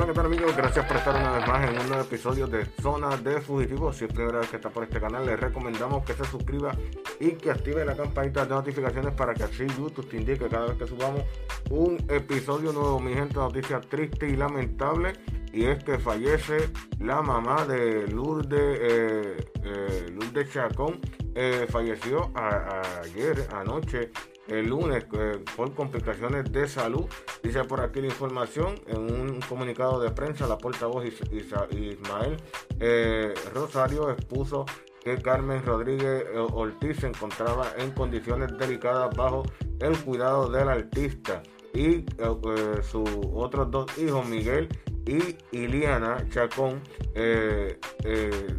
Hola, ¿qué tal amigos? Gracias por estar una vez más en un nuevo episodio de Zona de Fugitivos. Si es primera vez que está por este canal, les recomendamos que se suscriba y que active la campanita de notificaciones para que así YouTube te indique cada vez que subamos un episodio nuevo. Mi gente, noticia triste y lamentable. Y es que fallece la mamá de Lourdes, eh, eh, Lourdes Chacón. Eh, falleció ayer, anoche, el lunes eh, por complicaciones de salud. Dice por aquí la información en un comunicado de prensa, la portavoz Ismael eh, Rosario expuso que Carmen Rodríguez eh, Ortiz se encontraba en condiciones delicadas bajo el cuidado del artista y sus otros dos hijos, Miguel y Iliana Chacón,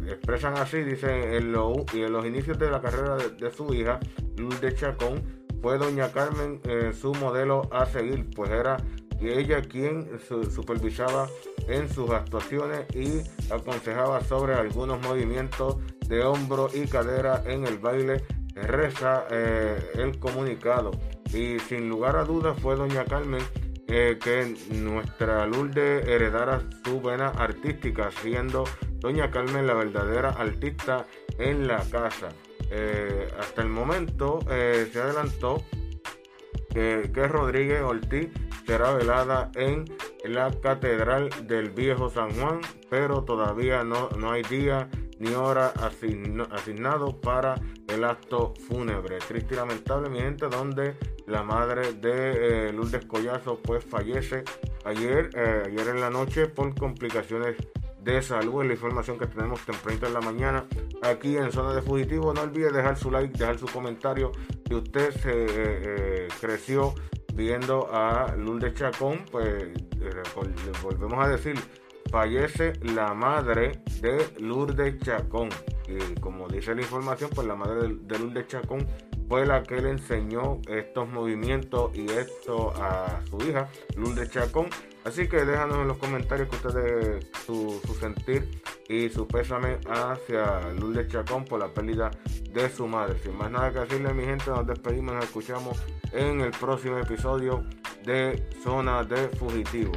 expresan así, dicen en, los inicios de la carrera de, de su hija, Luz de Chacón, fue doña Carmen eh, su modelo a seguir, pues era ella quien supervisaba en sus actuaciones y aconsejaba sobre algunos movimientos de hombro y cadera en el baile, reza eh, el comunicado. Y sin lugar a dudas fue doña Carmen eh, que nuestra Lourdes heredara su vena artística, siendo doña Carmen la verdadera artista en la casa. Eh, hasta el momento eh, se adelantó que, Rodríguez Ortiz será velada en la Catedral del Viejo San Juan, pero todavía no, no hay día ni hora asignado para el acto fúnebre. Triste y lamentable, mi gente, donde la madre de eh, Lourdes Collazo pues fallece ayer, ayer en la noche por complicaciones de salud, la información que tenemos temprano en la mañana aquí en Zona de Fugitivo. No olvide dejar su like, dejar su comentario. Si usted se eh, eh, creció viendo a Lourdes Chacón, pues eh, volvemos a decir, fallece la madre de Lourdes Chacón. Y como dice la información, pues la madre de Lourdes Chacón fue la que le enseñó estos movimientos y esto a su hija, Lourdes Chacón. Así que déjanos en los comentarios que ustedes su, su sentir y su pésame hacia Lourdes Chacón por la pérdida de su madre. Sin más nada que decirle, mi gente, nos despedimos, nos escuchamos en el próximo episodio de Zona de Fugitivo.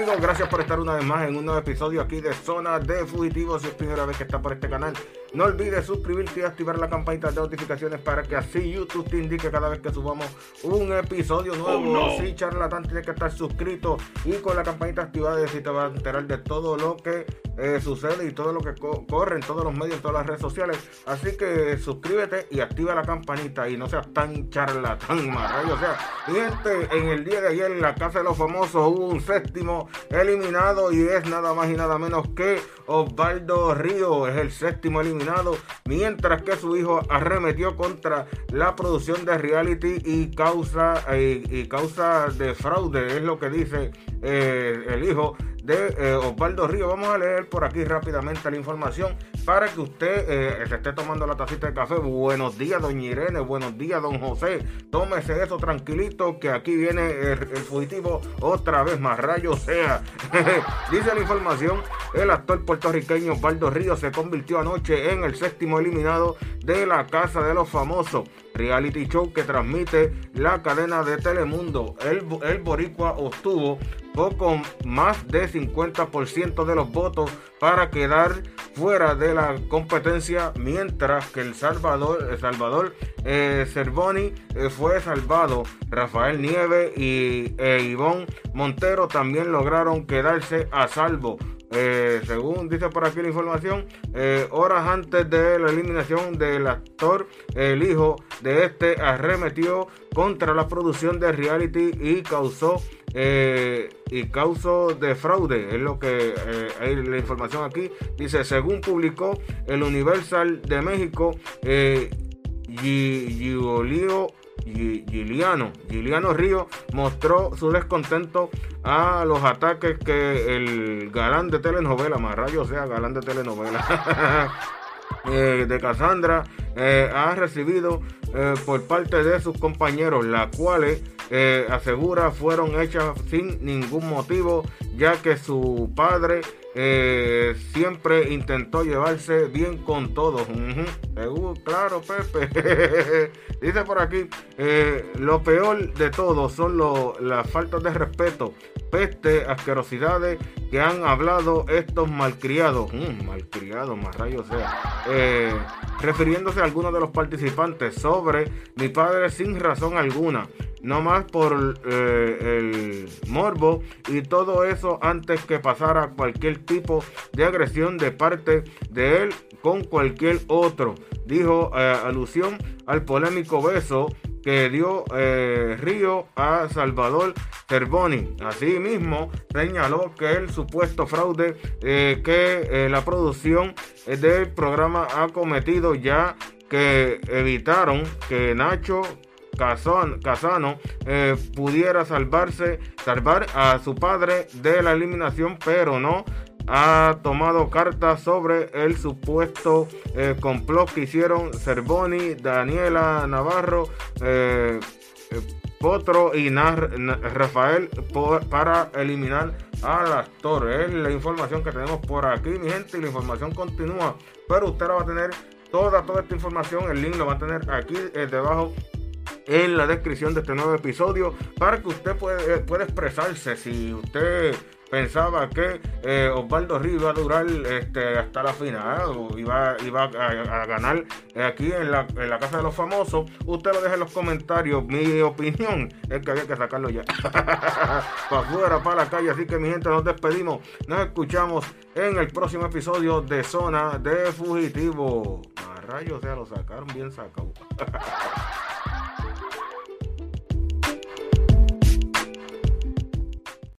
Amigos? Gracias por estar una vez más en un nuevo episodio aquí de Zona de Fugitivos. Si es primera vez que está por este canal, no olvides suscribirte y activar la campanita de notificaciones para que así YouTube te indique cada vez que subamos un episodio nuevo. Oh, Si charlatán, tienes que estar suscrito y con la campanita activada y así te vas a enterar de todo lo que eh, sucede y todo lo que corre en todos los medios, en todas las redes sociales. Así que suscríbete y activa la campanita y no seas tan charlatán, O sea, gente, en el día de ayer en la Casa de los Famosos hubo un séptimo eliminado y es nada más y nada menos que Osvaldo Río, es el séptimo eliminado, mientras que su hijo arremetió contra la producción de reality y causa, eh, y causa de fraude, es lo que dice eh, el hijo de eh, Osvaldo Río. Vamos a leer por aquí rápidamente la información para que usted eh, se esté tomando la tacita de café. Buenos días, doña Irene. Buenos días, don José. Tómese eso tranquilito, que aquí viene el, fugitivo otra vez más rayo sea. Dice la información, el actor puertorriqueño Osvaldo Río se convirtió anoche en el séptimo eliminado de la Casa de los Famosos reality show que transmite la cadena de Telemundo. El, el Boricua obtuvo poco más de 50% de los votos para quedar fuera de la competencia, mientras que el Salvador, Salvador eh, Cervoni eh, fue salvado. Rafael Nieve y e Ivonne Montero también lograron quedarse a salvo. Eh, según dice por aquí la información, horas antes de la eliminación del actor, el hijo de este arremetió contra la producción de reality y causó eh, y causó de fraude, es lo que eh, hay la información aquí. Dice, según publicó el Universal de México, eh, Giliano, Giliano Río mostró su descontento a los ataques que el galán de telenovela, más rayo sea galán de telenovela, eh, de Cassandra ha recibido por parte de sus compañeros, las cuales eh, asegura fueron hechas sin ningún motivo, ya que su padre eh, siempre intentó llevarse bien con todos. claro, Pepe. Dice por aquí, eh, lo peor de todo son las faltas de respeto, peste, asquerosidades que han hablado estos malcriados. Malcriados, más rayos sea. Eh, refiriéndose a algunos de los participantes sobre mi padre sin razón alguna no más por el morbo y todo eso antes que pasara cualquier tipo de agresión de parte de él con cualquier otro, dijo eh, alusión al polémico beso que dio eh, Río a Salvador Cervoni. Asimismo, señaló que el supuesto fraude que la producción del programa ha cometido ya que evitaron que Nacho Casano eh, pudiera salvarse, salvar a su padre de la eliminación, pero no ha tomado cartas sobre el supuesto eh, complot que hicieron Cervoni, Daniela Navarro, eh, Potro y Rafael para eliminar al actor. Es la información que tenemos por aquí, mi gente, y la información continúa. Pero usted la va a tener toda, toda esta información. El link lo va a tener aquí debajo en la descripción de este nuevo episodio para que usted pueda, pueda expresarse si usted pensaba que eh, Osvaldo Ríos iba a durar este, hasta la final o iba, iba a, ganar aquí en la, en la, Casa de los Famosos. Usted lo deja en los comentarios. Mi opinión es que había que sacarlo ya. para afuera, para la calle. Así que mi gente, nos despedimos. Nos escuchamos en el próximo episodio de Zona de Fugitivo. A rayos, ya lo sacaron bien sacado.